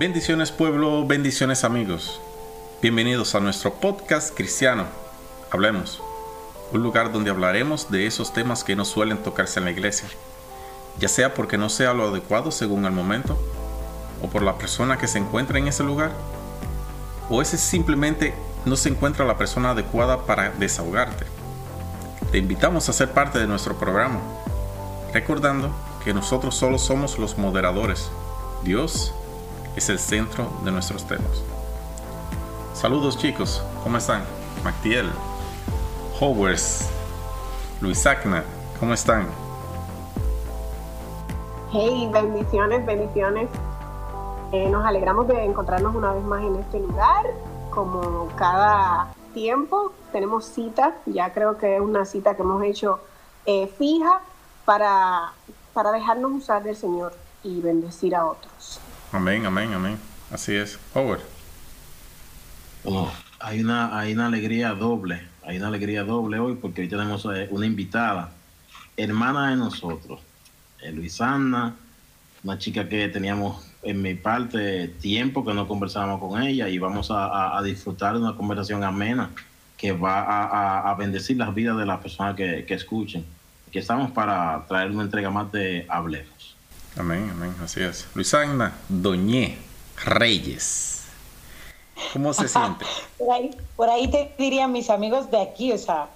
Bendiciones pueblo, bendiciones amigos. Bienvenidos a nuestro podcast cristiano. Hablemos. Un lugar donde hablaremos de esos temas que no suelen tocarse en la iglesia. Ya sea porque no sea lo adecuado según el momento, o por la persona que se encuentra en ese lugar, o ese simplemente no se encuentra la persona adecuada para desahogarte. Te invitamos a ser parte de nuestro programa, recordando que nosotros solo somos los moderadores. Dios es el centro de nuestros temas. Saludos chicos, ¿cómo están? Mactiel, Howers, Luis Acna, ¿cómo están? Hey, bendiciones, bendiciones. Eh, nos alegramos de encontrarnos una vez más en este lugar. Como cada tiempo tenemos cita, ya creo que es una cita que hemos hecho eh, fija para, para dejarnos usar del Señor y bendecir a otros. Amén, amén, amén. Así es. Howard. Oh, hay una, hay una alegría doble, hay una alegría doble hoy porque hoy tenemos eh, una invitada, hermana de nosotros, eh, Luisana, una chica que teníamos en mi parte tiempo que no conversábamos con ella y vamos a, disfrutar de una conversación amena que va a, bendecir las vidas de las personas que, que escuchen. Aquí estamos para traer una entrega más de Hablemos. Amén, amén, así es. Luisana Doñé Reyes. ¿Cómo se siente? por, ahí, por ahí te dirían mis amigos de aquí, o sea,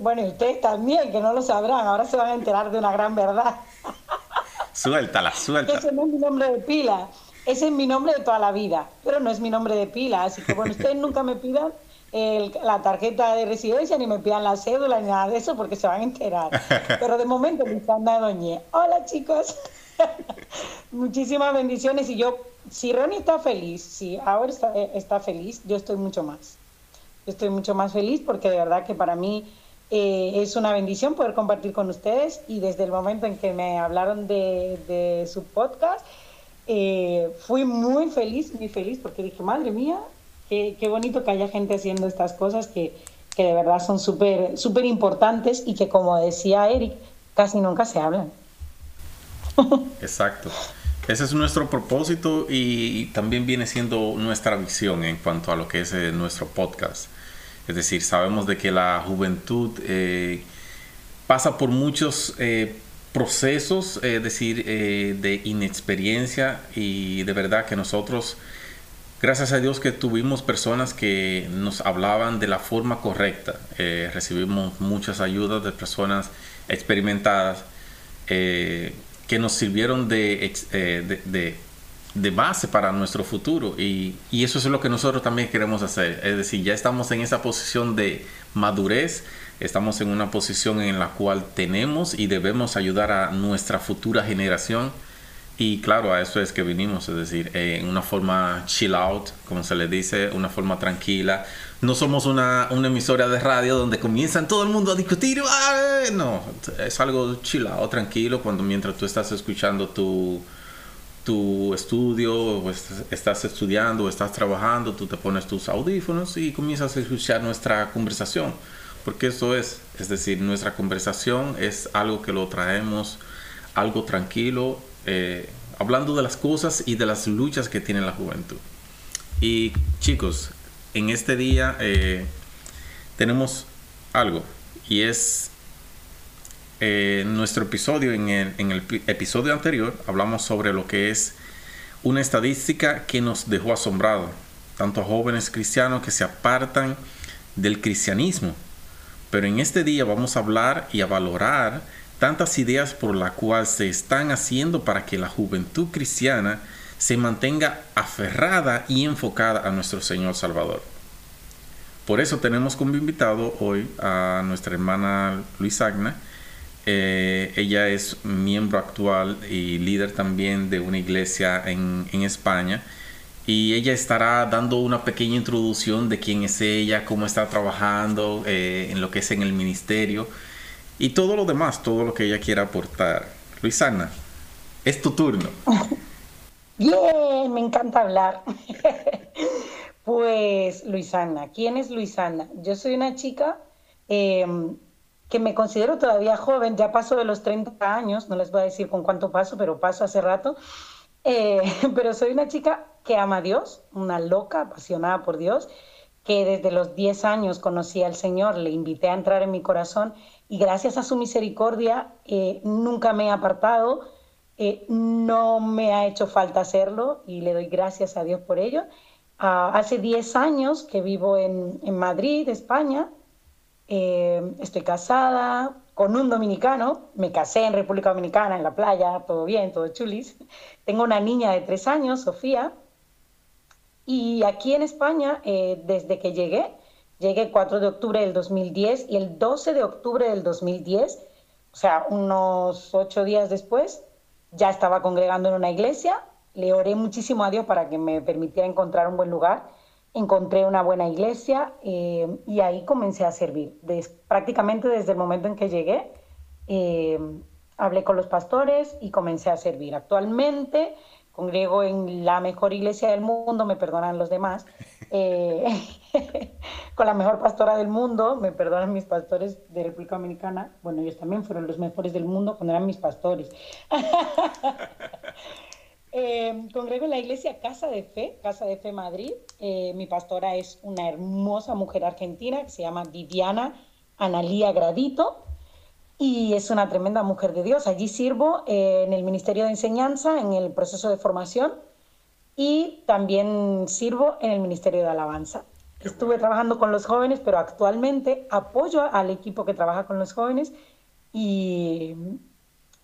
bueno, y ustedes también, que no lo sabrán, ahora se van a enterar de una gran verdad. suéltala, suéltala. Ese no es mi nombre de pila, ese es mi nombre de toda la vida, pero no es mi nombre de pila, así que bueno, ustedes nunca me pidan la tarjeta de residencia, ni me pidan la cédula, ni nada de eso, porque se van a enterar. Pero de momento, Luisana Doñé. Hola, chicos. Muchísimas bendiciones y yo, si Ronnie está feliz, si ahora eh, está, feliz, yo estoy mucho más. Yo estoy mucho más feliz porque de verdad que para mí eh, es una bendición poder compartir con ustedes y desde el momento en que me hablaron de, su podcast, eh, fui muy feliz, muy feliz porque dije, madre mía, qué, bonito que haya gente haciendo estas cosas que, que de verdad son súper súper importantes y que como decía Eric, casi nunca se hablan. Exacto. Ese es nuestro propósito y también viene siendo nuestra visión en cuanto a lo que es eh, nuestro podcast. Es decir, sabemos de que la juventud eh, pasa por muchos eh, procesos, es decir, de inexperiencia y de verdad que nosotros, gracias a Dios que tuvimos personas que nos hablaban de la forma correcta. recibimos muchas ayudas de personas experimentadas que nos sirvieron eh, de, de, base para nuestro futuro. Y, y, eso es lo que nosotros también queremos hacer. Es decir, ya estamos en esa posición de madurez, estamos en una posición en la cual tenemos y debemos ayudar a nuestra futura generación. Y claro, a eso es que vinimos, es decir, en una forma chill out, como se le dice, una forma tranquila, no somos una, emisora de radio donde comienzan todo el mundo a discutir. No, es algo chilado, tranquilo, cuando mientras tú estás escuchando tu, tu estudio, o estás estudiando, o estás trabajando, tú te pones tus audífonos y comienzas a escuchar nuestra conversación. Porque eso es, es decir, nuestra conversación es algo que lo traemos, algo tranquilo, eh, hablando de las cosas y de las luchas que tiene la juventud. Y chicos, en este día eh, tenemos algo y es eh, nuestro episodio, en el, en el episodio anterior hablamos sobre lo que es una estadística que nos dejó asombrado, tanto a jóvenes cristianos que se apartan del cristianismo. Pero en este día vamos a hablar y a valorar tantas ideas por las cuales se están haciendo para que la juventud cristiana se mantenga aferrada y enfocada a nuestro Señor Salvador. Por eso tenemos como invitado hoy a nuestra hermana Luis Agna. Eh, ella es miembro actual y líder también de una iglesia en, España y ella estará dando una pequeña introducción de quién es ella, cómo está trabajando eh, en lo que es en el ministerio y todo lo demás, todo lo que ella quiera aportar. Luisana, es tu turno. Bien, me encanta hablar. pues Luisana, ¿quién es Luisana? Yo soy una chica em, que me considero todavía joven, ya paso de los 30 años, no les voy a decir con cuánto paso, pero paso hace rato. Eh, pero soy una chica que ama a Dios, una loca, apasionada por Dios, que desde los 10 años conocí al Señor, le invité a entrar en mi corazón y gracias a su misericordia eh, nunca me he apartado, eh, no me ha hecho falta hacerlo y le doy gracias a Dios por ello. Ah, hace 10 años que vivo en, Madrid, España, estoy casada, con un dominicano, me casé en República Dominicana, en la playa, todo bien, todo chulis. Tengo una niña de tres años, Sofía, y aquí en España, eh, desde que llegué, llegué el 4 de octubre del 2010 y el 12 de octubre del 2010, o sea, unos ocho días después, ya estaba congregando en una iglesia, le oré muchísimo a Dios para que me permitiera encontrar un buen lugar encontré una buena iglesia eh, y ahí comencé a servir. prácticamente desde el momento en que llegué, eh, hablé con los pastores y comencé a servir. Actualmente congrego en la mejor iglesia del mundo, me perdonan los demás, eh, con la mejor pastora del mundo, me perdonan mis pastores de República Dominicana, bueno, ellos también fueron los mejores del mundo cuando eran mis pastores. Eh, congrego en la iglesia Casa de Fe, Casa de Fe Madrid. Eh, mi pastora es una hermosa mujer argentina que se llama Viviana Analía Gradito y es una tremenda mujer de Dios. Allí sirvo eh, en el Ministerio de Enseñanza, en el proceso de formación y también sirvo en el Ministerio de Alabanza. Estuve trabajando con los jóvenes, pero actualmente apoyo al equipo que trabaja con los jóvenes y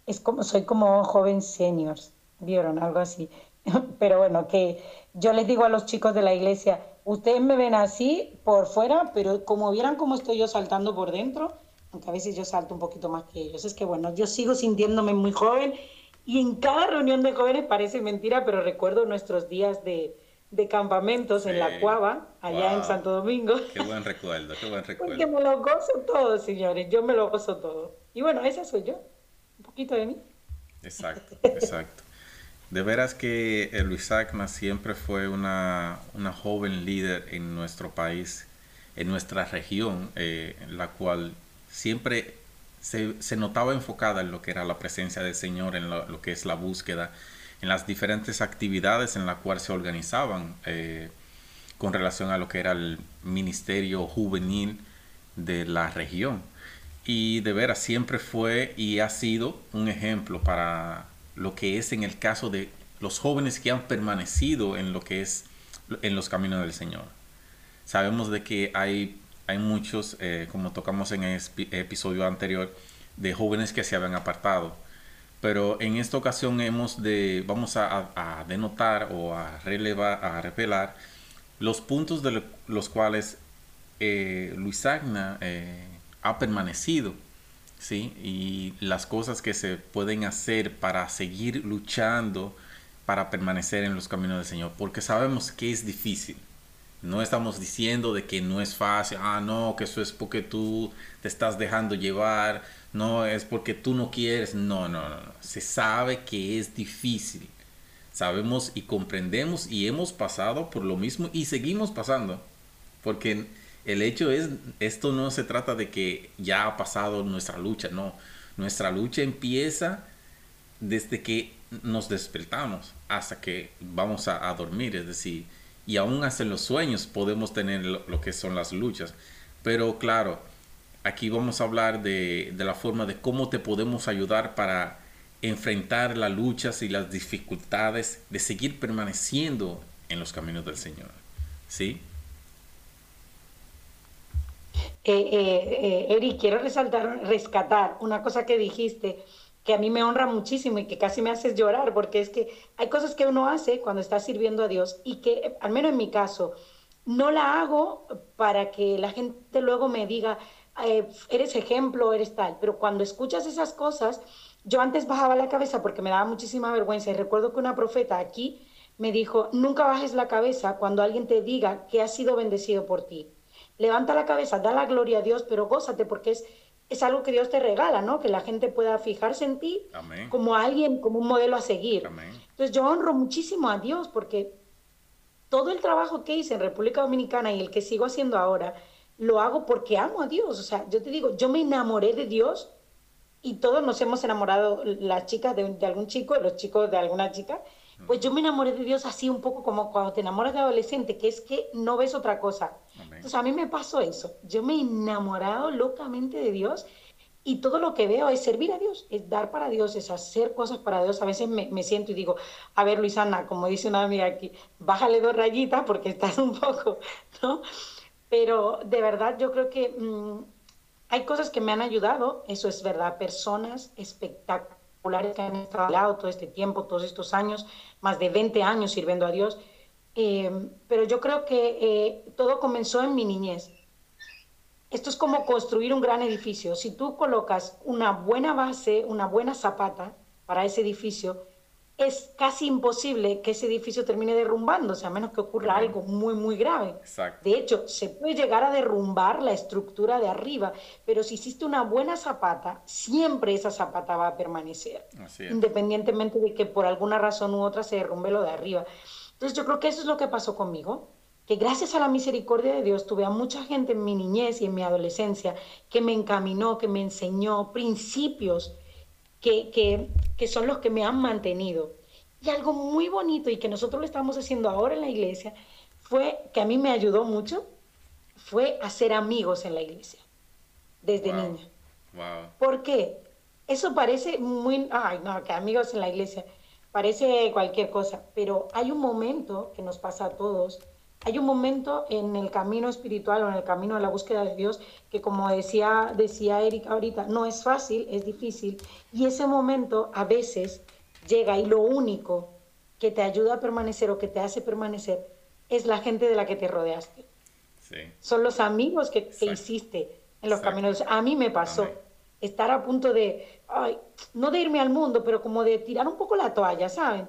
es como, soy como joven seniors vieron algo así. Pero bueno, que yo les digo a los chicos de la iglesia, ustedes me ven así por fuera, pero como vieran cómo estoy yo saltando por dentro, aunque a veces yo salto un poquito más que ellos, es que bueno, yo sigo sintiéndome muy joven y en cada reunión de jóvenes parece mentira, pero recuerdo nuestros días de, de campamentos en la Cuava, allá en Santo Domingo. Qué buen recuerdo, qué buen recuerdo. Porque me lo gozo todo, señores, yo me lo gozo todo. Y bueno, esa soy yo, un poquito de mí. Exacto, exacto. De veras que Luisagna siempre fue una, joven líder en nuestro país, en nuestra región, eh, en la cual siempre se, notaba enfocada en lo que era la presencia del Señor, en lo, que es la búsqueda, en las diferentes actividades en las cuales se organizaban eh, con relación a lo que era el ministerio juvenil de la región. Y de veras siempre fue y ha sido un ejemplo para lo que es en el caso de los jóvenes que han permanecido en lo que es en los caminos del Señor. Sabemos de que hay, hay muchos, eh, como tocamos en el episodio anterior, de jóvenes que se habían apartado. Pero en esta ocasión hemos de, vamos a, denotar o a relevar, a revelar los puntos de los cuales eh, Luis Agna eh, ha permanecido ¿sí? Y las cosas que se pueden hacer para seguir luchando para permanecer en los caminos del Señor, porque sabemos que es difícil. No estamos diciendo de que no es fácil, ah, no, que eso es porque tú te estás dejando llevar, no es porque tú no quieres, no, no, no, se sabe que es difícil. Sabemos y comprendemos y hemos pasado por lo mismo y seguimos pasando, porque el hecho es, esto no se trata de que ya ha pasado nuestra lucha, no. Nuestra lucha empieza desde que nos despertamos hasta que vamos a, dormir, es decir, y aún hasta en los sueños podemos tener lo, que son las luchas. Pero claro, aquí vamos a hablar de, de, la forma de cómo te podemos ayudar para enfrentar las luchas y las dificultades de seguir permaneciendo en los caminos del Señor. ¿Sí? Eh, eh, eh, Eric, quiero resaltar, rescatar una cosa que dijiste que a mí me honra muchísimo y que casi me haces llorar, porque es que hay cosas que uno hace cuando está sirviendo a Dios y que, al menos en mi caso, no la hago para que la gente luego me diga, eh, eres ejemplo, eres tal, pero cuando escuchas esas cosas, yo antes bajaba la cabeza porque me daba muchísima vergüenza y recuerdo que una profeta aquí me dijo, nunca bajes la cabeza cuando alguien te diga que has sido bendecido por ti. Levanta la cabeza, da la gloria a Dios, pero gózate porque es, es algo que Dios te regala, ¿no? Que la gente pueda fijarse en ti como alguien, como un modelo a seguir. Entonces yo honro muchísimo a Dios porque todo el trabajo que hice en República Dominicana y el que sigo haciendo ahora, lo hago porque amo a Dios. O sea, yo te digo, yo me enamoré de Dios y todos nos hemos enamorado, las chicas de, algún chico, los chicos de alguna chica, pues yo me enamoré de Dios así un poco como cuando te enamoras de adolescente, que es que no ves otra cosa. Entonces a mí me pasó eso, yo me he enamorado locamente de Dios y todo lo que veo es servir a Dios, es dar para Dios, es hacer cosas para Dios. A veces me, me siento y digo, a ver Luisana, como dice una amiga aquí, bájale dos rayitas porque estás un poco, ¿no? Pero de verdad yo creo que mm, hay cosas que me han ayudado, eso es verdad, personas espectaculares que han estado al todo este tiempo, todos estos años, más de 20 años sirviendo a Dios. Eh, pero yo creo que eh, todo comenzó en mi niñez. Esto es como construir un gran edificio. Si tú colocas una buena base, una buena zapata para ese edificio, es casi imposible que ese edificio termine derrumbándose, a menos que ocurra algo muy, muy grave. De hecho, se puede llegar a derrumbar la estructura de arriba, pero si hiciste una buena zapata, siempre esa zapata va a permanecer, independientemente de que por alguna razón u otra se derrumbe lo de arriba. Entonces yo creo que eso es lo que pasó conmigo, que gracias a la misericordia de Dios tuve a mucha gente en mi niñez y en mi adolescencia que me encaminó, que me enseñó principios que, que, son los que me han mantenido. Y algo muy bonito y que nosotros lo estamos haciendo ahora en la iglesia fue, que a mí me ayudó mucho, fue hacer amigos en la iglesia, desde niña. Wow. ¿Por qué? Eso parece muy, ay, no, que amigos en la iglesia, parece cualquier cosa, pero hay un momento que nos pasa a todos, hay un momento en el camino espiritual o en el camino de la búsqueda de Dios que como decía, decía Erika ahorita, no es fácil, es difícil. Y ese momento a veces llega y lo único que te ayuda a permanecer o que te hace permanecer es la gente de la que te rodeaste. Son los amigos que, que hiciste en los caminos. A mí me pasó estar a punto de, ay, no de irme al mundo, pero como de tirar un poco la toalla, ¿saben?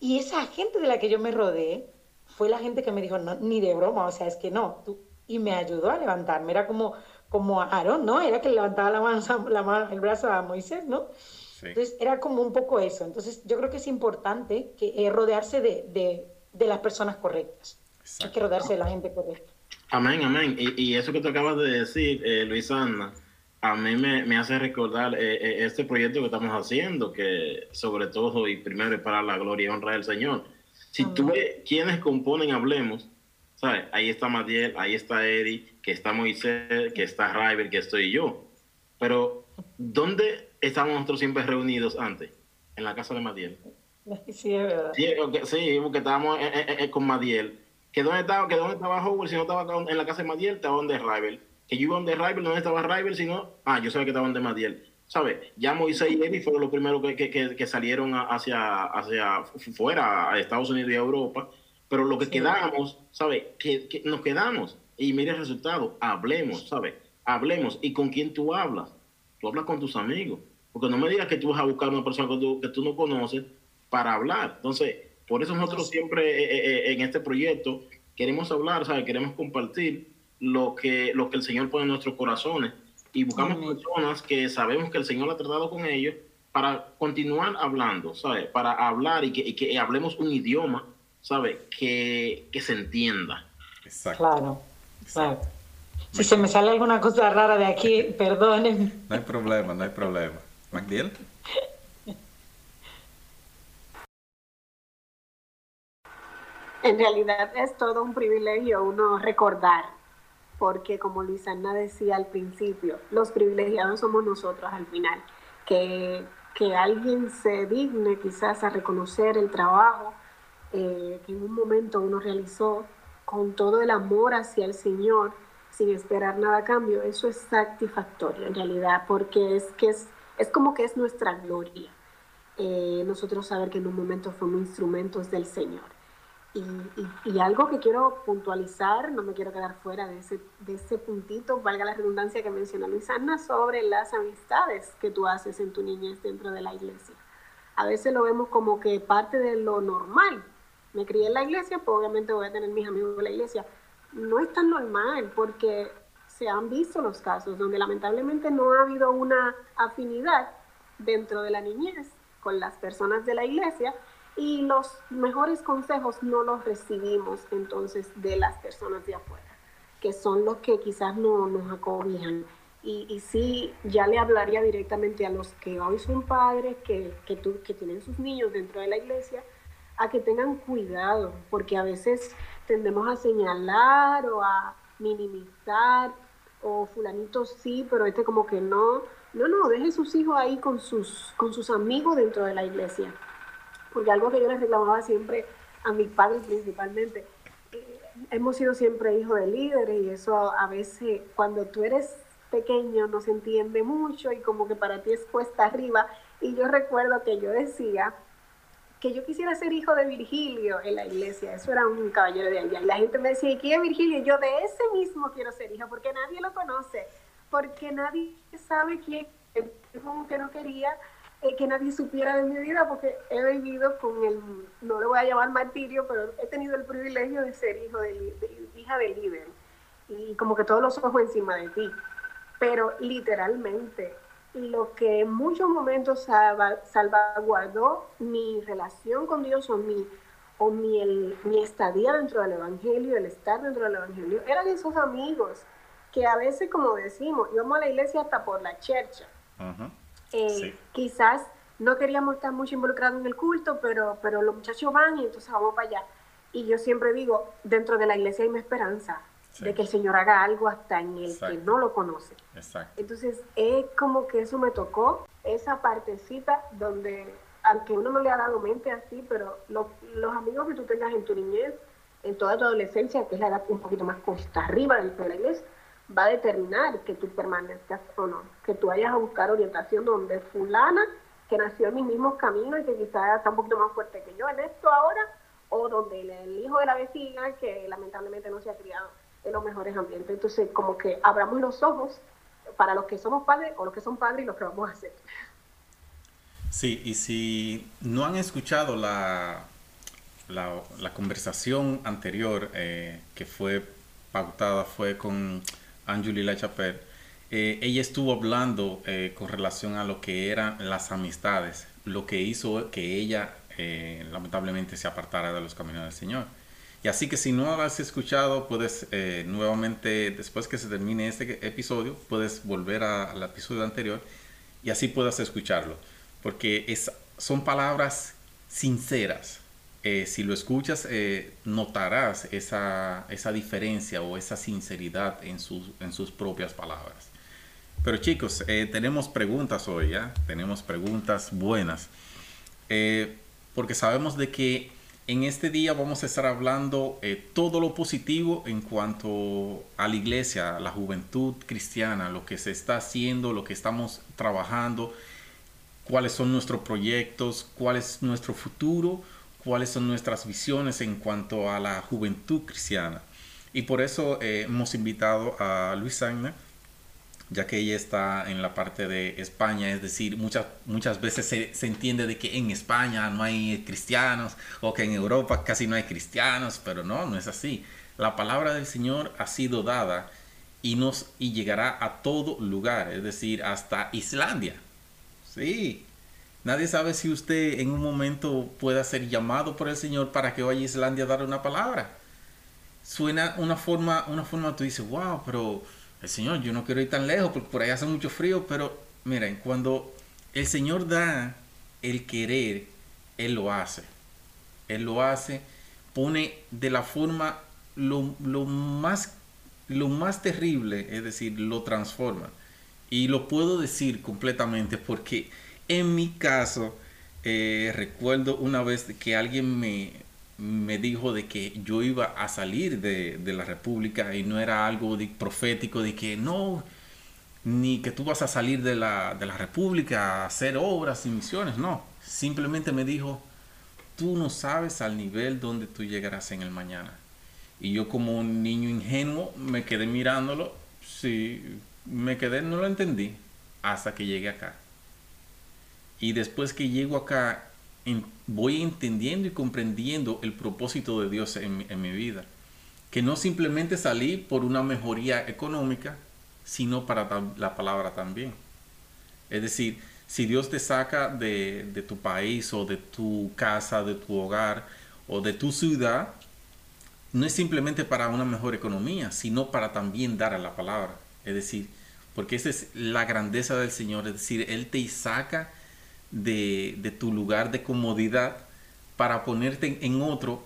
Y esa gente de la que yo me rodeé, fue la gente que me dijo, no, ni de broma, o sea, es que no, tú, y me ayudó a levantarme, era como, como Aarón, ¿no? Era que le levantaba la mano, la mano, el brazo a Moisés, ¿no? Entonces era como un poco eso. Entonces yo creo que es importante que eh, rodearse de, de, de, las personas correctas. Hay que rodearse de la gente correcta. Amén, amén. Y, y eso que tú acabas de decir, eh, Luisana, a mí me, me hace recordar eh, eh, este proyecto que estamos haciendo, que sobre todo y primero es para la gloria y honra del Señor si tú ves quiénes componen Hablemos, ¿sabes? Ahí está Madiel, ahí está Eddie, que está Moisés, que está River, que estoy yo. Pero, ¿dónde estábamos nosotros siempre reunidos antes? En la casa de Madiel. Sí, es verdad. Sí, porque estábamos con Madiel. ¿Que dónde estaba, que dónde estaba Howard si no estaba en la casa de Madiel? Estaba donde River. Que yo iba donde River, ¿dónde estaba River? Si no, ah, yo sabía que estaba donde Madiel. ¿Sabes? Ya Moisés y Eddie fueron los primeros que, salieron hacia, hacia fuera, a Estados Unidos y a Europa, pero lo que quedamos, ¿sabes? Que, nos quedamos. Y mire el resultado, hablemos, ¿sabes? Hablemos. ¿Y con quién tú hablas? Tú hablas con tus amigos. Porque no me digas que tú vas a buscar una persona que tú, que tú no conoces para hablar. Entonces, por eso nosotros siempre eh, eh, eh, en este proyecto queremos hablar, ¿sabes? Queremos compartir lo que, lo que el Señor pone en nuestros corazones y buscamos personas que sabemos que el Señor ha tratado con ellos para continuar hablando, ¿sabes? Para hablar y que, que hablemos un idioma, ¿sabes? Que, que, se entienda. Exacto. Claro, claro. Si se me sale alguna cosa rara de aquí, perdonen. No hay problema, no hay problema. ¿Magdiel? En realidad es todo un privilegio uno recordar porque como Luisana decía al principio, los privilegiados somos nosotros al final, que, que alguien se digne quizás a reconocer el trabajo eh, que en un momento uno realizó con todo el amor hacia el Señor, sin esperar nada a cambio, eso es satisfactorio en realidad, porque es que es, es como que es nuestra gloria. Eh, nosotros saber que en un momento fuimos instrumentos del Señor. Y, algo que quiero puntualizar, no me quiero quedar fuera de ese, de ese puntito, valga la redundancia que mencionó Luisana, sobre las amistades que tú haces en tu niñez dentro de la iglesia. A veces lo vemos como que parte de lo normal. Me crié en la iglesia, pues obviamente voy a tener mis amigos de la iglesia. No es tan normal porque se han visto los casos donde lamentablemente no ha habido una afinidad dentro de la niñez con las personas de la iglesia y los mejores consejos no los recibimos entonces de las personas de afuera, que son los que quizás no nos acobijan. Y, y sí, ya le hablaría directamente a los que hoy son padres, que, que, que tienen sus niños dentro de la iglesia, a que tengan cuidado, porque a veces tendemos a señalar o a minimizar, o fulanito sí, pero este como que no. No, no, deje sus hijos ahí con sus, con sus amigos dentro de la iglesia porque algo que yo les reclamaba siempre a mis padres principalmente, eh, hemos sido siempre hijos de líderes y eso a, veces cuando tú eres pequeño no se entiende mucho y como que para ti es cuesta arriba. Y yo recuerdo que yo decía que yo quisiera ser hijo de Virgilio en la iglesia, eso era un caballero de allá. Y la gente me decía, ¿y quién es Virgilio? Yo de ese mismo quiero ser hija, porque nadie lo conoce, porque nadie sabe quién es, como que no quería que nadie supiera de mi vida porque he vivido con el, no le voy a llamar martirio, pero he tenido el privilegio de ser hijo de, hija de líder y como que todos los ojos encima de ti. Pero literalmente, lo que en muchos momentos salvaguardó mi relación con Dios o mi, o mi, mi estadía dentro del Evangelio, el estar dentro del Evangelio, eran esos amigos que a veces, como decimos, íbamos a la iglesia hasta por la chercha. Eh, quizás no queríamos estar mucho involucrados en el culto, pero, pero los muchachos van y entonces vamos para allá. Y yo siempre digo, dentro de la iglesia hay una esperanza de que el Señor haga algo hasta en el que no lo conoce. Entonces, es como que eso me tocó, esa partecita donde, aunque uno no le ha dado mente así, pero los amigos que tú tengas en tu niñez, en toda tu adolescencia, que es la edad un poquito más costa arriba dentro de la iglesia, va a determinar que tú permanezcas o no, que tú vayas a buscar orientación donde fulana, que nació en mis mismos caminos y que quizás está un poquito más fuerte que yo en esto ahora, o donde el, hijo de la vecina, que lamentablemente no se ha criado en los mejores ambientes. Entonces, como que abramos los ojos para los que somos padres o los que son padres y los que vamos a hacer. Sí, y si no han escuchado la, la, conversación anterior eh, que fue pautada, fue con Anjuli Lachapelle, eh, ella estuvo hablando eh, con relación a lo que eran las amistades, lo que hizo que ella eh, lamentablemente se apartara de los caminos del Señor. Y así que si no has escuchado, puedes nuevamente, después que se termine este episodio, puedes volver al episodio anterior y así puedas escucharlo. Porque es, son palabras sinceras, eh, si lo escuchas, eh, notarás esa, esa, diferencia o esa sinceridad en sus, en sus propias palabras. Pero chicos, eh, tenemos preguntas hoy, ¿ya? Tenemos preguntas buenas. porque sabemos de que en este día vamos a estar hablando todo lo positivo en cuanto a la iglesia, la juventud cristiana, lo que se está haciendo, lo que estamos trabajando, cuáles son nuestros proyectos, cuál es nuestro futuro cuáles son nuestras visiones en cuanto a la juventud cristiana. Y por eso eh, hemos invitado a Luisana, ya que ella está en la parte de España, es decir, muchas, muchas veces se, se, entiende de que en España no hay cristianos o que en Europa casi no hay cristianos, pero no, no es así. La palabra del Señor ha sido dada y, nos, y llegará a todo lugar, es decir, hasta Islandia. Sí, Nadie sabe si usted en un momento pueda ser llamado por el Señor para que vaya a Islandia a dar una palabra. Suena una forma, una forma tú dices, wow, pero el Señor, yo no quiero ir tan lejos porque por ahí hace mucho frío, pero miren, cuando el Señor da el querer, Él lo hace. Él lo hace, pone de la forma lo más, lo más terrible, es decir, lo transforma. Y lo puedo decir completamente porque en mi caso, eh, recuerdo una vez que alguien me, me, dijo de que yo iba a salir de, la República y no era algo profético de que no, ni que tú vas a salir de la, de la República a hacer obras y misiones, no. Simplemente me dijo, tú no sabes al nivel donde tú llegarás en el mañana. Y yo como un niño ingenuo me quedé mirándolo, sí, me quedé, no lo entendí hasta que llegué acá. Y después que llego acá, voy entendiendo y comprendiendo el propósito de Dios en, mi vida. Que no simplemente salí por una mejoría económica, sino para la palabra también. Es decir, si Dios te saca de, de, tu país o de tu casa, de tu hogar o de tu ciudad, no es simplemente para una mejor economía, sino para también dar a la palabra. Es decir, porque esa es la grandeza del Señor, es decir, Él te saca de, de tu lugar de comodidad para ponerte en otro,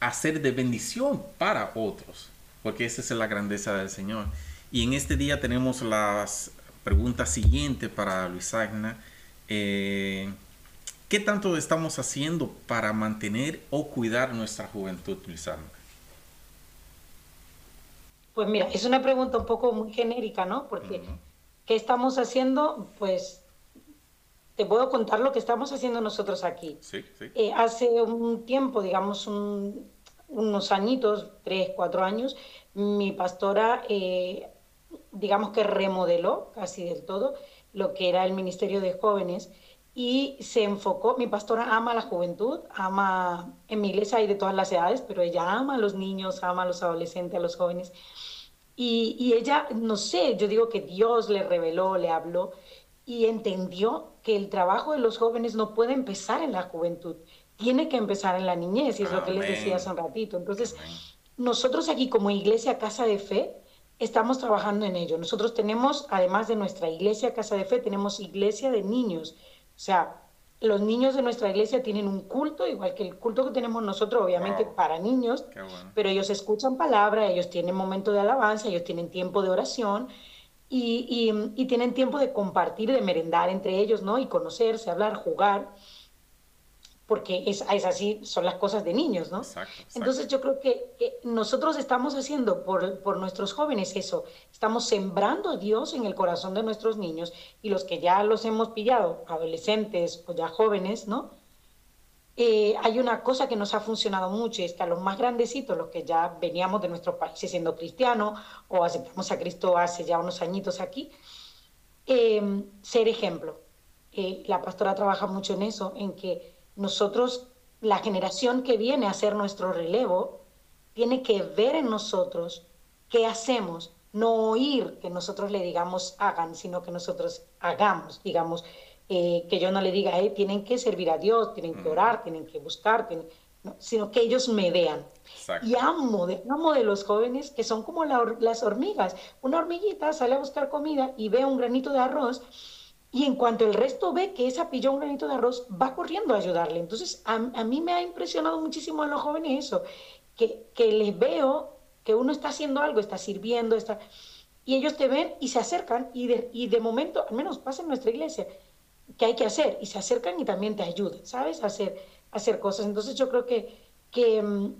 hacer de bendición para otros, porque esa es la grandeza del Señor. Y en este día tenemos las preguntas siguientes para Luis Agna. Eh, ¿Qué tanto estamos haciendo para mantener o cuidar nuestra juventud, Luis Agna? Pues mira, es una pregunta un poco muy genérica, ¿no? Porque ¿qué estamos haciendo? Pues te puedo contar lo que estamos haciendo nosotros aquí. Sí, sí. Eh, hace un tiempo, digamos unos añitos, tres, cuatro años, mi pastora, eh, digamos que remodeló casi del todo lo que era el Ministerio de Jóvenes y se enfocó, mi pastora ama la juventud, ama, en mi iglesia hay de todas las edades, pero ella ama a los niños, ama a los adolescentes, a los jóvenes. Y, y ella, no sé, yo digo que Dios le reveló, le habló y entendió que el trabajo de los jóvenes no puede empezar en la juventud, tiene que empezar en la niñez, y es lo que les decía hace un ratito. Entonces, nosotros aquí como iglesia Casa de Fe, estamos trabajando en ello. Nosotros tenemos, además de nuestra iglesia Casa de Fe, tenemos iglesia de niños. O sea, los niños de nuestra iglesia tienen un culto, igual que el culto que tenemos nosotros, obviamente para niños, pero ellos escuchan palabra, ellos tienen momento de alabanza, ellos tienen tiempo de oración y, y tienen tiempo de compartir, de merendar entre ellos, ¿no? Y conocerse, hablar, jugar porque es, es, así, son las cosas de niños, ¿no? Entonces yo creo que nosotros estamos haciendo por, por, nuestros jóvenes eso, estamos sembrando a Dios en el corazón de nuestros niños y los que ya los hemos pillado, adolescentes o ya jóvenes, ¿no? Eh, hay una cosa que nos ha funcionado mucho es que a los más grandecitos, los que ya veníamos de nuestros países siendo cristianos o aceptamos a Cristo hace ya unos añitos aquí, eh, ser ejemplo. Eh, la pastora trabaja mucho en eso, en que nosotros, la generación que viene a ser nuestro relevo, tiene que ver en nosotros qué hacemos, no oír que nosotros le digamos hagan, sino que nosotros hagamos, digamos, eh, que yo no le diga, eh, tienen que servir a Dios, tienen que orar, tienen que buscar, sino que ellos me vean. Y amo de, amo de los jóvenes que son como las hormigas. Una hormiguita sale a buscar comida y ve un granito de arroz y en cuanto el resto ve que esa pilló un granito de arroz, va corriendo a ayudarle. Entonces, a, mí me ha impresionado muchísimo a los jóvenes eso, que, que les veo que uno está haciendo algo, está sirviendo, está... Y ellos te ven y se acercan y de, y de momento, al menos pasa en nuestra iglesia, que hay que hacer y se acercan y también te ayudan, ¿sabes? A hacer, hacer cosas. Entonces yo creo que, que mm,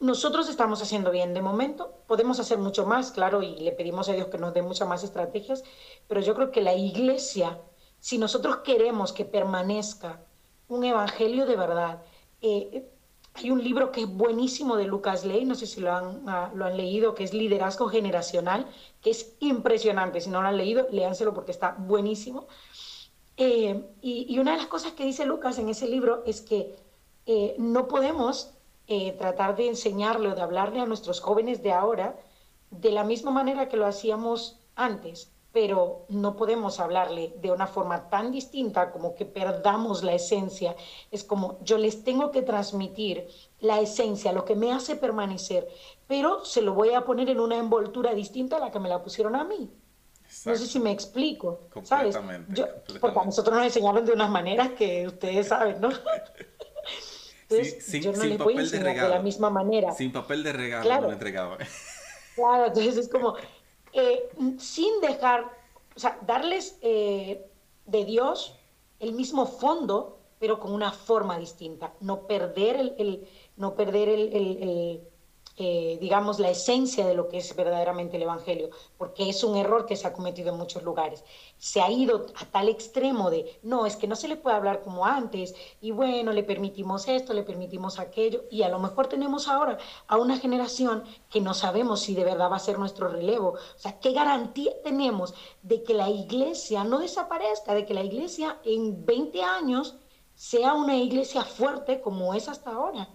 nosotros estamos haciendo bien de momento, podemos hacer mucho más, claro, y le pedimos a Dios que nos dé muchas más estrategias, pero yo creo que la iglesia si nosotros queremos que permanezca un evangelio de verdad, eh, hay un libro que es buenísimo de Lucas Ley, no sé si lo han, ah, lo han leído, que es Liderazgo Generacional, que es impresionante. Si no lo han leído, léanselo porque está buenísimo. Eh, y, una de las cosas que dice Lucas en ese libro es que eh, no podemos tratar de enseñarle o de hablarle a nuestros jóvenes de ahora de la misma manera que lo hacíamos antes pero no podemos hablarle de una forma tan distinta como que perdamos la esencia. Es como yo les tengo que transmitir la esencia, lo que me hace permanecer, pero se lo voy a poner en una envoltura distinta a la que me la pusieron a mí. No sé si me explico, ¿sabes? Yo, porque a nosotros nos enseñaron de unas maneras que ustedes saben, ¿no? Entonces, sin, yo no les voy a enseñar de, la misma manera. Sin papel de regalo, claro. entregado. Claro, entonces es como, eh, sin dejar, o sea, darles eh, de Dios el mismo fondo, pero con una forma distinta, no perder el, no perder el, eh, digamos, la esencia de lo que es verdaderamente el Evangelio, porque es un error que se ha cometido en muchos lugares. Se ha ido a tal extremo de, no, es que no se le puede hablar como antes, y bueno, le permitimos esto, le permitimos aquello, y a lo mejor tenemos ahora a una generación que no sabemos si de verdad va a ser nuestro relevo. O sea, ¿qué garantía tenemos de que la iglesia no desaparezca, de que la iglesia en 20 años sea una iglesia fuerte como es hasta ahora?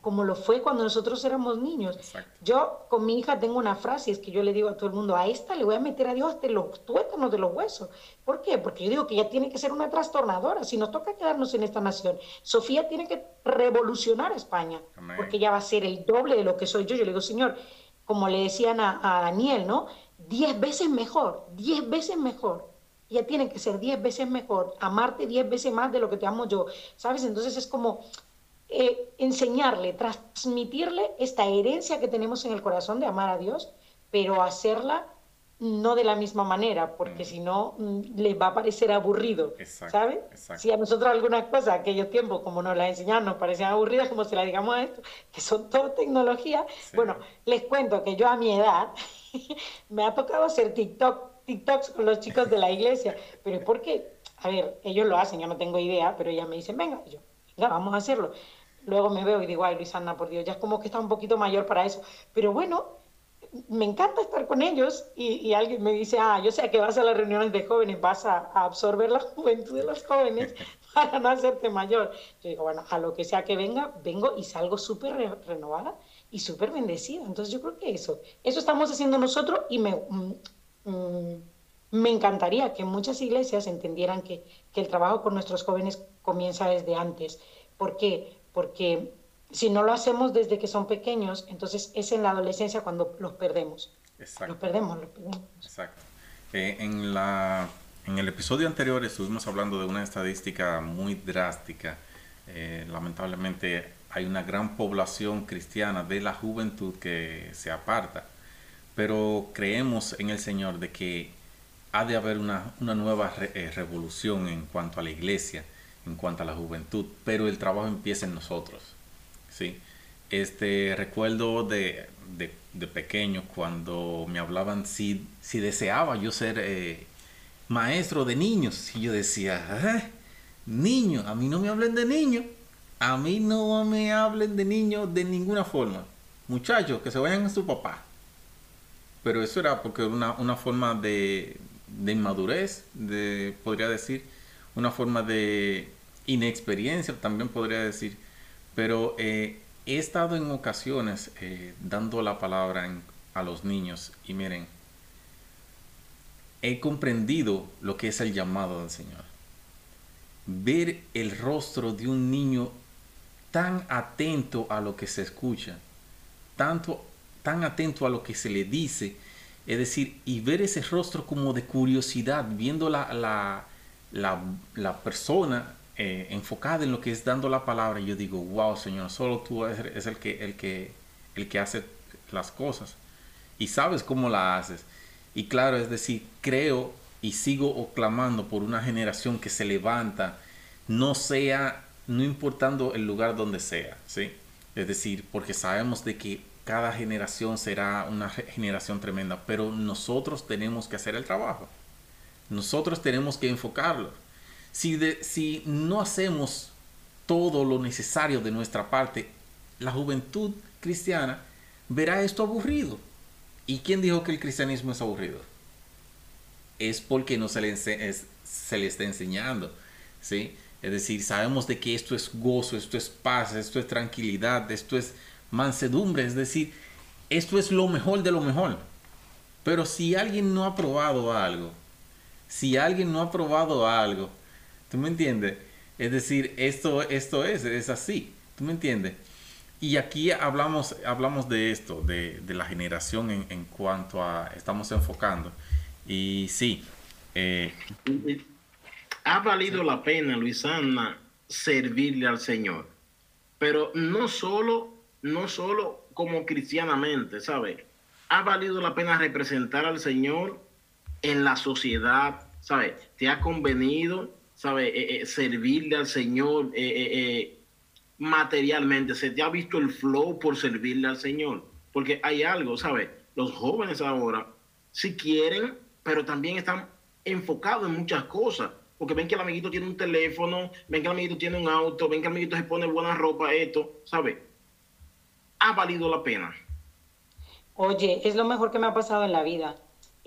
Como lo fue cuando nosotros éramos niños. Yo con mi hija tengo una frase, es que yo le digo a todo el mundo, a esta le voy a meter a Dios hasta los tuétanos de los huesos. ¿Por qué? Porque yo digo que ella tiene que ser una trastornadora, si nos toca quedarnos en esta nación. Sofía tiene que revolucionar a España, porque ella va a ser el doble de lo que soy yo. Yo le digo, Señor, como le decían a, a Daniel, ¿no? Diez veces mejor, diez veces mejor. Ella tiene que ser diez veces mejor, amarte diez veces más de lo que te amo yo, ¿sabes? Entonces es como, eh, enseñarle, transmitirle esta herencia que tenemos en el corazón de amar a Dios, pero hacerla no de la misma manera, porque mm. si no mm, les va a parecer aburrido, ¿sabes? Si a nosotros alguna cosa, aquellos tiempos, como nos la enseñaron, nos parecían aburridas, como se la digamos a esto, que son todo tecnología, bueno, les cuento que yo a mi edad me ha tocado hacer TikTok, TikToks con los chicos de la iglesia, pero es porque, a ver, ellos lo hacen, yo no tengo idea, pero ellas me dicen, venga, yo, venga, vamos a hacerlo luego me veo y digo, ay, Luisana, por Dios, ya es como que está un poquito mayor para eso. Pero bueno, me encanta estar con ellos y, alguien me dice, ah, yo sé que vas a las reuniones de jóvenes, vas a, absorber la juventud de los jóvenes para no hacerte mayor. Yo digo, bueno, a lo que sea que venga, vengo y salgo súper renovada y súper bendecida. Entonces yo creo que eso, eso estamos haciendo nosotros y me, mm, mm, me encantaría que muchas iglesias entendieran que, que el trabajo con nuestros jóvenes comienza desde antes. ¿Por qué? Porque si no lo hacemos desde que son pequeños, entonces es en la adolescencia cuando los perdemos. Exacto. Los perdemos, los perdemos. Exacto. Eh, en, la, en el episodio anterior estuvimos hablando de una estadística muy drástica. Eh, lamentablemente hay una gran población cristiana de la juventud que se aparta, pero creemos en el Señor de que ha de haber una, una nueva eh, revolución en cuanto a la iglesia en cuanto a la juventud, pero el trabajo empieza en nosotros. ¿sí? Este, recuerdo de, de, pequeño cuando me hablaban si, si deseaba yo ser eh, maestro de niños. Y yo decía, niño, a mí no me hablen de niños. A mí no me hablen de niños de ninguna forma. Muchachos, que se vayan a su papá. Pero eso era porque una, una forma de, de inmadurez, de, podría decir, una forma de, inexperiencia, también podría decir, pero eh, he estado en ocasiones eh, dando la palabra a los niños. Y miren, he comprendido lo que es el llamado del Señor. Ver el rostro de un niño tan atento a lo que se escucha, tanto, tan atento a lo que se le dice, es decir, y ver ese rostro como de curiosidad, viendo la, la, la, la persona eh, enfocada en lo que es dando la palabra, yo digo, wow, Señor, solo tú eres el que, el que, el que hace las cosas y sabes cómo la haces. Y claro, es decir, creo y sigo clamando por una generación que se levanta, no sea, no importando el lugar donde sea, ¿sí? Es decir, porque sabemos de que cada generación será una generación tremenda, pero nosotros tenemos que hacer el trabajo. Nosotros tenemos que enfocarlo si, si no hacemos todo lo necesario de nuestra parte, la juventud cristiana verá esto aburrido. ¿Y quién dijo que el cristianismo es aburrido? Es porque no se le, se le está enseñando. ¿sí? Es decir, sabemos de que esto es gozo, esto es paz, esto es tranquilidad, esto es mansedumbre, es decir, esto es lo mejor de lo mejor. Pero si alguien no ha probado algo, si alguien no ha probado algo, ¿Tú me entiendes? Es decir, esto, esto es, es así. ¿Tú me entiendes? Y aquí hablamos, hablamos de esto, de, la generación en, cuanto a, estamos enfocando. Y sí. Eh, ha valido la pena, Luisana, servirle al Señor. Pero no solo, no solo como cristianamente, ¿sabes? Ha valido la pena representar al Señor en la sociedad, ¿sabes? Te ha convenido ¿sabe? Eh, eh, servirle al Señor eh, materialmente. ¿Se te ha visto el flow por servirle al Señor? Porque hay algo, ¿sabes? Los jóvenes ahora, si quieren, pero también están enfocados en muchas cosas. Porque ven que el amiguito tiene un teléfono, ven que el amiguito tiene un auto, ven que el amiguito se pone buena ropa, esto, ¿sabes? Ha valido la pena. Oye, es lo mejor que me ha pasado en la vida.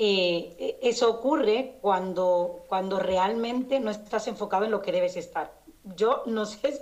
Eh, eso ocurre cuando, cuando realmente no estás enfocado en lo que debes estar. Yo no sé,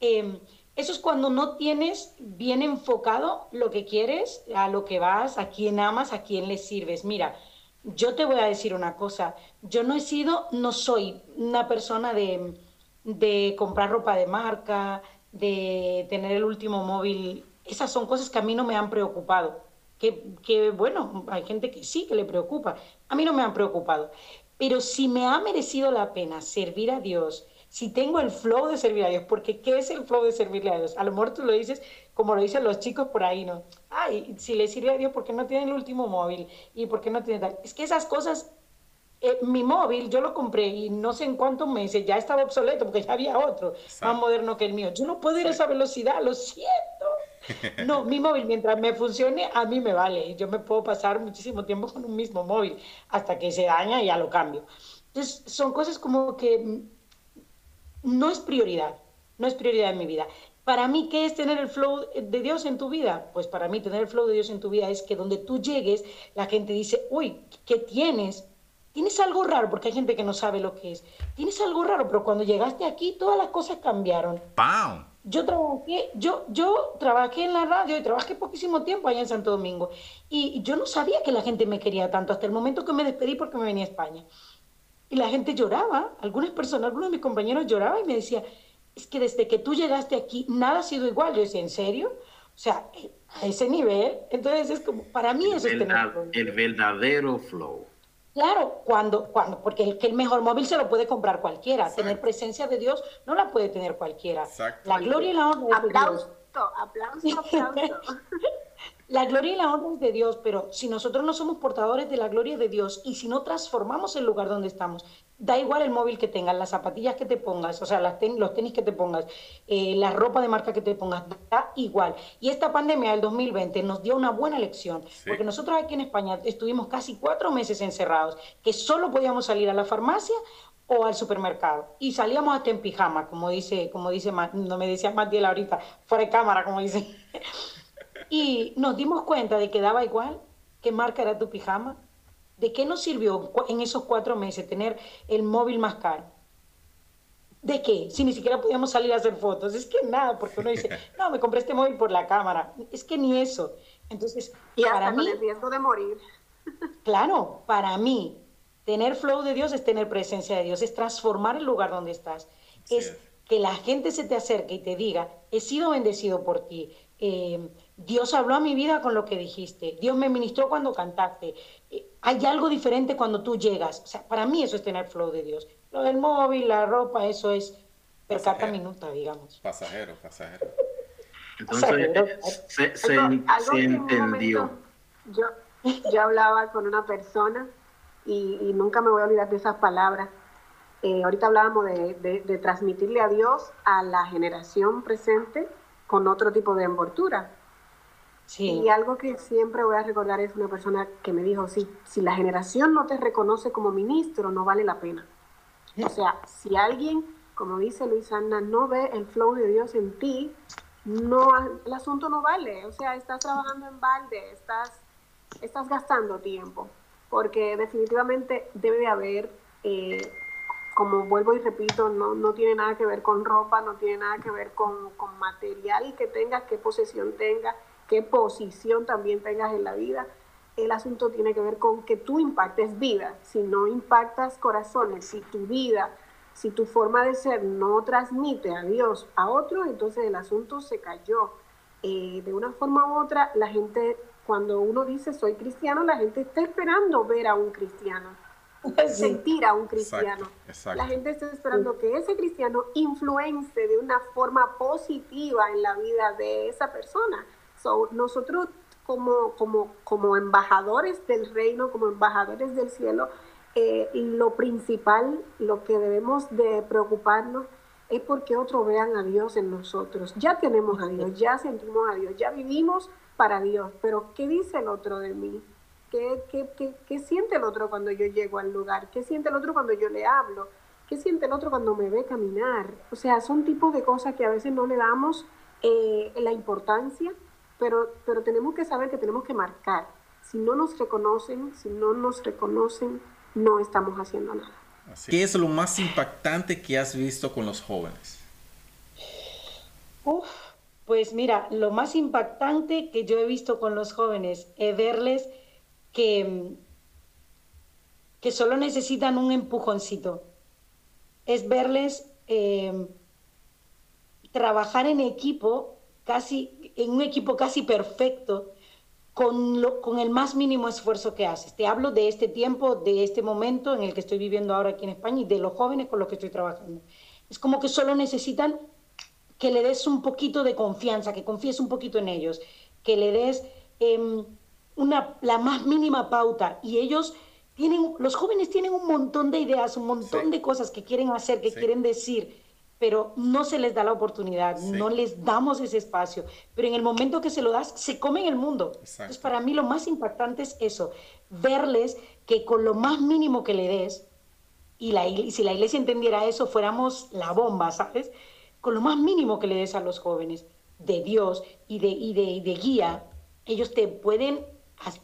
eh, eso es cuando no tienes bien enfocado lo que quieres, a lo que vas, a quién amas, a quién le sirves. Mira, yo te voy a decir una cosa, yo no he sido, no soy una persona de, de comprar ropa de marca, de tener el último móvil. Esas son cosas que a mí no me han preocupado. Que, que, bueno, hay gente que sí, que le preocupa. A mí no me han preocupado. Pero si me ha merecido la pena servir a Dios, si tengo el flow de servir a Dios, porque ¿qué es el flow de servirle a Dios? A lo mejor tú lo dices como lo dicen los chicos por ahí, ¿no? Ay, si le sirve a Dios, ¿por qué no tiene el último móvil? ¿Y por qué no tiene tal? Es que esas cosas, eh, mi móvil yo lo compré y no sé en cuántos meses ya estaba obsoleto porque ya había otro más moderno que el mío. Yo no puedo ir a esa velocidad, lo siento. No, mi móvil mientras me funcione, a mí me vale. Yo me puedo pasar muchísimo tiempo con un mismo móvil hasta que se daña y ya lo cambio. Entonces, son cosas como que no es prioridad, no es prioridad en mi vida. Para mí, ¿qué es tener el flow de Dios en tu vida? Pues para mí tener el flow de Dios en tu vida es que donde tú llegues, la gente dice, uy, ¿qué tienes? Tienes algo raro, porque hay gente que no sabe lo que es. Tienes algo raro, pero cuando llegaste aquí, todas las cosas cambiaron. ¡Pam! Yo trabajé, yo, yo trabajé en la radio y trabajé poquísimo tiempo allá en Santo Domingo. Y yo no sabía que la gente me quería tanto hasta el momento que me despedí porque me venía a España. Y la gente lloraba, algunas personas, algunos de mis compañeros lloraban y me decían, es que desde que tú llegaste aquí nada ha sido igual. Yo decía, ¿en serio? O sea, a ese nivel. Entonces es como, para mí eso el es tener El verdadero flow. Claro, cuando, cuando, porque el, que el mejor móvil se lo puede comprar cualquiera. Exacto. Tener presencia de Dios no la puede tener cualquiera. Exacto. La gloria y la honra de Dios. Aplauso, aplauso. La gloria y la honra es de Dios, pero si nosotros no somos portadores de la gloria de Dios y si no transformamos el lugar donde estamos, da igual el móvil que tengas, las zapatillas que te pongas, o sea, las ten, los tenis que te pongas, eh, la ropa de marca que te pongas, da igual. Y esta pandemia del 2020 nos dio una buena lección, sí. porque nosotros aquí en España estuvimos casi cuatro meses encerrados, que solo podíamos salir a la farmacia o al supermercado. Y salíamos hasta en pijama, como dice, como dice, no me decía Matiel ahorita, fuera de cámara, como dice. Y nos dimos cuenta de que daba igual qué marca era tu pijama. ¿De qué nos sirvió en esos cuatro meses tener el móvil más caro? ¿De qué? Si ni siquiera podíamos salir a hacer fotos. Es que nada, porque uno dice, no, me compré este móvil por la cámara. Es que ni eso. Entonces, y para con mí, el riesgo de morir. Claro, para mí, tener flow de Dios es tener presencia de Dios, es transformar el lugar donde estás. Sí. Es que la gente se te acerque y te diga, he sido bendecido por ti. Eh, Dios habló a mi vida con lo que dijiste. Dios me ministró cuando cantaste. Eh, hay algo diferente cuando tú llegas. O sea, para mí eso es tener flow de Dios. Lo del móvil, la ropa, eso es percata minuta, digamos. Pasajero, pasajero. Entonces, eh, se, se, algo, algo se entendió. momento Yo, yo hablaba con una persona y, y nunca me voy a olvidar de esas palabras. Eh, ahorita hablábamos de, de, de transmitirle a Dios a la generación presente con otro tipo de envoltura. Y algo que siempre voy a recordar es una persona que me dijo, si, si la generación no te reconoce como ministro, no vale la pena. O sea, si alguien, como dice Luis Ana, no ve el flow de Dios en ti, no, el asunto no vale. O sea, estás trabajando en balde, estás, estás gastando tiempo, porque definitivamente debe de haber, eh, como vuelvo y repito, no, no tiene nada que ver con ropa, no tiene nada que ver con, con material que tengas, qué posesión tengas qué posición también tengas en la vida. El asunto tiene que ver con que tú impactes vida. Si no impactas corazones, si tu vida, si tu forma de ser no transmite a Dios a otro, entonces el asunto se cayó. Eh, de una forma u otra, la gente, cuando uno dice soy cristiano, la gente está esperando ver a un cristiano, Sí. sentir a un cristiano. Exacto, exacto. La gente está esperando que ese cristiano influence de una forma positiva en la vida de esa persona. So, nosotros como, como, como embajadores del reino, como embajadores del cielo, eh, lo principal, lo que debemos de preocuparnos es porque otros vean a Dios en nosotros. Ya tenemos a Dios, ya sentimos a Dios, ya vivimos para Dios, pero ¿qué dice el otro de mí? ¿Qué, qué, qué, qué siente el otro cuando yo llego al lugar? ¿Qué siente el otro cuando yo le hablo? ¿Qué siente el otro cuando me ve caminar? O sea, son tipos de cosas que a veces no le damos eh, la importancia, pero, pero tenemos que saber que tenemos que marcar. Si no nos reconocen, si no nos reconocen, no estamos haciendo nada. ¿Qué es lo más impactante que has visto con los jóvenes? Uf, pues mira, lo más impactante que yo he visto con los jóvenes es verles que, que solo necesitan un empujoncito. Es verles eh, trabajar en equipo, casi, en un equipo casi perfecto, con, lo, con el más mínimo esfuerzo que haces. Te hablo de este tiempo, de este momento en el que estoy viviendo ahora aquí en España y de los jóvenes con los que estoy trabajando. Es como que solo necesitan que le des un poquito de confianza, que confíes un poquito en ellos, que le des eh, una, la más mínima pauta y ellos tienen, los jóvenes tienen un montón de ideas, un montón Sí. de cosas que quieren hacer, que Sí. quieren decir, pero no se les da la oportunidad, Sí. no les damos ese espacio. Pero en el momento que se lo das, se comen el mundo. Exacto. Entonces, para mí lo más impactante es eso, verles que con lo más mínimo que le des, y, la, y si la iglesia entendiera eso, fuéramos la bomba, ¿sabes? Con lo más mínimo que le des a los jóvenes de Dios y de, y de, y de guía, ellos te pueden,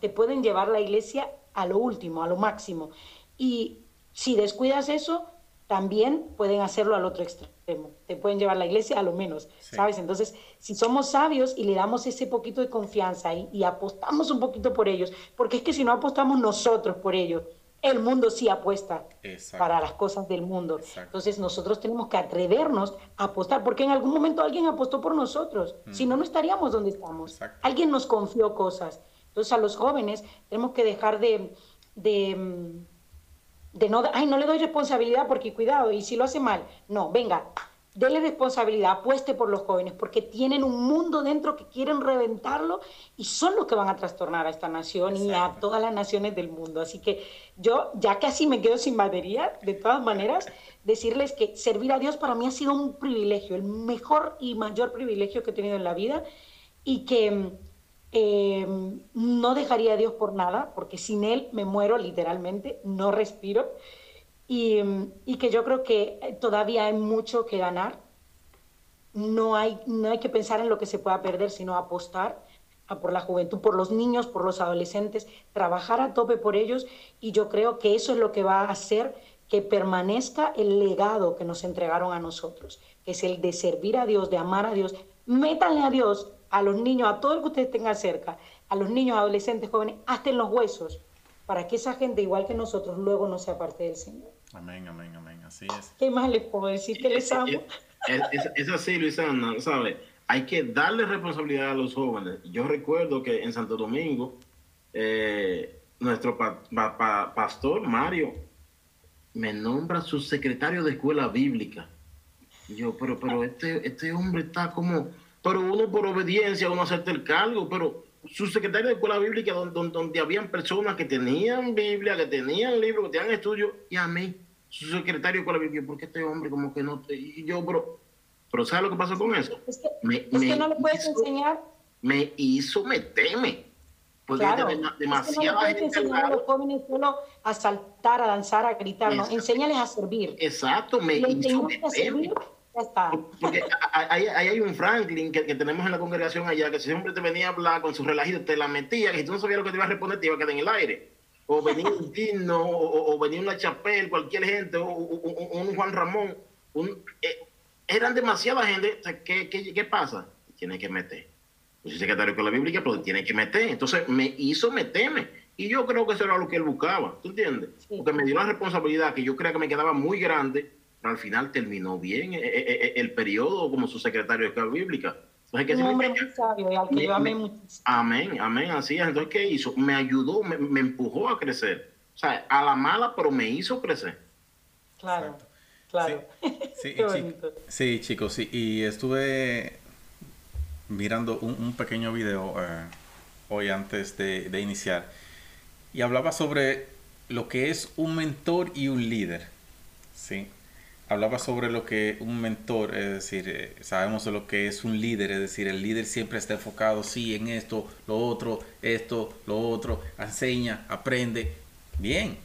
te pueden llevar la iglesia a lo último, a lo máximo. Y si descuidas eso, también pueden hacerlo al otro extremo. Te pueden llevar la iglesia a lo menos, Sí. ¿sabes? Entonces, si somos sabios y le damos ese poquito de confianza y, y apostamos un poquito por ellos, porque es que si no apostamos nosotros por ellos, el mundo sí apuesta Exacto. para las cosas del mundo. Exacto. Entonces nosotros tenemos que atrevernos a apostar, porque en algún momento alguien apostó por nosotros, si no, no estaríamos donde estamos. Exacto. Alguien nos confió cosas. Entonces a los jóvenes tenemos que dejar de, de, mm, de no, ay, no le doy responsabilidad porque cuidado, y si lo hace mal, no, venga, dele responsabilidad, apueste por los jóvenes, porque tienen un mundo dentro que quieren reventarlo y son los que van a trastornar a esta nación y a todas las naciones del mundo. Así que yo ya casi me quedo sin batería, de todas maneras, decirles que servir a Dios para mí ha sido un privilegio, el mejor y mayor privilegio que he tenido en la vida y que eh, no dejaría a Dios por nada, porque sin Él me muero literalmente, no respiro. Y, y que yo creo que todavía hay mucho que ganar. No hay, no hay que pensar en lo que se pueda perder, sino apostar por la juventud, por los niños, por los adolescentes, trabajar a tope por ellos. Y yo creo que eso es lo que va a hacer que permanezca el legado que nos entregaron a nosotros, que es el de servir a Dios, de amar a Dios. Métanle a Dios a los niños, a todo el que ustedes tengan cerca, a los niños, adolescentes, jóvenes, hasta en los huesos, para que esa gente, igual que nosotros, luego no sea parte del Señor. Amén, amén, amén. Así es. ¿Qué más les puedo decir? Que les amo. Es, es- es así, Luisana, ¿sabes? Hay que darle responsabilidad a los jóvenes. Yo recuerdo que en Santo Domingo, eh, nuestro pa- pa- pa- pastor Mario me nombra su secretario de escuela bíblica. Y yo, pero, pero este, este hombre está como, pero uno por obediencia, uno acepta el cargo, pero su secretario de escuela bíblica, donde, donde, habían personas que tenían Biblia, que tenían libros, que tenían estudios, y a mí, su secretario de escuela bíblica, ¿por qué este hombre como que no te... Y yo, pero, pero ¿sabes lo que pasó con eso? Es que, Me- es que me no le puedes hizo- enseñar. Me hizo meterme. Porque Claro, había es que no enseñar a los jóvenes solo a saltar, a danzar, a gritar, no, enséñales a servir. Exacto, me hizo meterme. Está. Porque ahí ahí hay un Franklin que, que tenemos en la congregación allá, que siempre te venía a hablar con su relajito, te la metía, que si tú no sabías lo que te iba a responder, te iba a quedar en el aire. O venía un Dino, o, o- venía una Chapel, cualquier gente, o, un Juan Ramón. Un, eh, eran demasiada gente. ¿qué, qué, qué pasa? Tienes que meter. Yo soy secretario con la Bíblica, pero tiene que meter. Entonces me hizo meterme. Y yo creo que eso era lo que él buscaba. ¿Tú entiendes? Sí. Porque me dio la responsabilidad que yo creía que me quedaba muy grande, al final terminó bien eh, eh, eh, el periodo como su secretario de escuela bíblica. Entonces, ¿qué Un hombre muy sabio y al que Me- yo amé me- muchísimo. Amén, amén, así es. Entonces, ¿qué hizo? Me ayudó, me, me empujó a crecer. O sea, a la mala, pero me hizo crecer. Claro, Exacto. claro. Sí, sí, chicos, sí, y estuve mirando un, un pequeño video eh, hoy antes de, de iniciar y hablaba sobre lo que es un mentor y un líder, ¿sí? Hablaba sobre lo que un mentor, es decir, eh, sabemos lo que es un líder, es decir, el líder siempre está enfocado, sí, en esto, lo otro, esto, lo otro, enseña, aprende. Bien,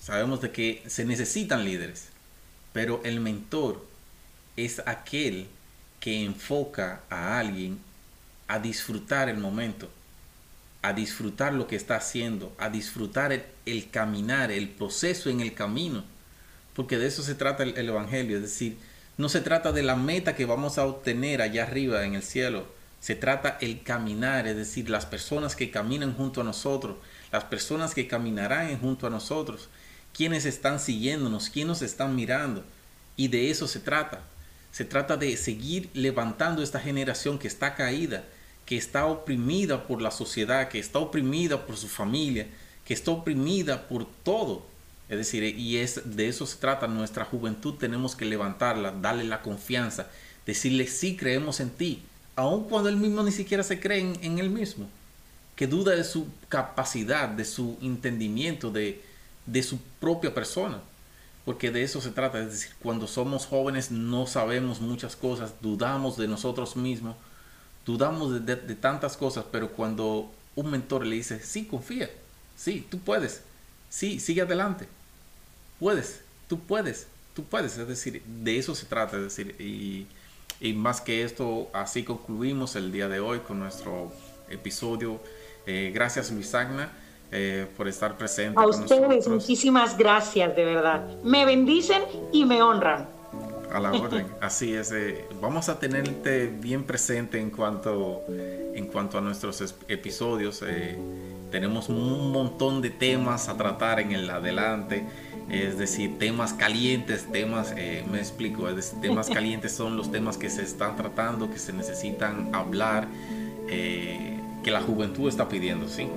sabemos de que se necesitan líderes, pero el mentor es aquel que enfoca a alguien a disfrutar el momento, a disfrutar lo que está haciendo, a disfrutar el, caminar, el proceso en el camino, porque de eso se trata el, Evangelio, es decir, no se trata de la meta que vamos a obtener allá arriba en el cielo, se trata el caminar, es decir, las personas que caminan junto a nosotros, las personas que caminarán junto a nosotros, quienes están siguiéndonos, quienes nos están mirando, y de eso se trata. Se trata de seguir levantando esta generación que está caída, que está oprimida por la sociedad, que está oprimida por su familia, que está oprimida por todo. Es decir, y es de eso se trata nuestra juventud, tenemos que levantarla, darle la confianza, decirle sí creemos en ti, aun cuando él mismo ni siquiera se cree en, él mismo, que duda de su capacidad, de su entendimiento, de, de su propia persona porque de eso se trata, es decir, cuando somos jóvenes no sabemos muchas cosas, dudamos de nosotros mismos, dudamos de, tantas cosas, pero cuando un mentor le dice, sí, confía, sí, tú puedes, sí, sigue adelante, puedes, tú puedes, tú puedes, es decir, de eso se trata, es decir, y, y más que esto, así concluimos el día de hoy con nuestro episodio. Eh, gracias Luis Agna eh, por estar presente. A ustedes, muchísimas gracias, de verdad. Me bendicen y me honran. A la orden, así es. Eh, vamos a tenerte bien presente en cuanto, en cuanto a nuestros episodios. Eh, tenemos un montón de temas a tratar en el adelante. Es decir, temas calientes, temas, me explico, es decir, temas calientes son los temas que se están tratando, que se necesitan hablar, que la juventud está pidiendo, ¿sí?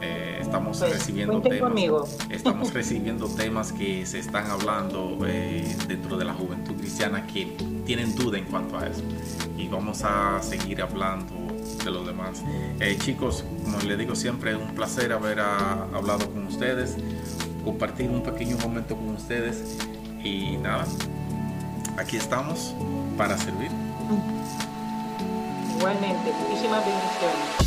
Eh, estamos pues, recibiendo temas, estamos recibiendo temas que se están hablando eh, dentro de la juventud cristiana que tienen duda en cuanto a eso. Y vamos a seguir hablando de los demás. Eh, chicos como les digo siempre es un placer haber ah, hablado con ustedes compartir un pequeño momento con ustedes y nada, aquí estamos para servir. Igualmente, muchísimas bendiciones.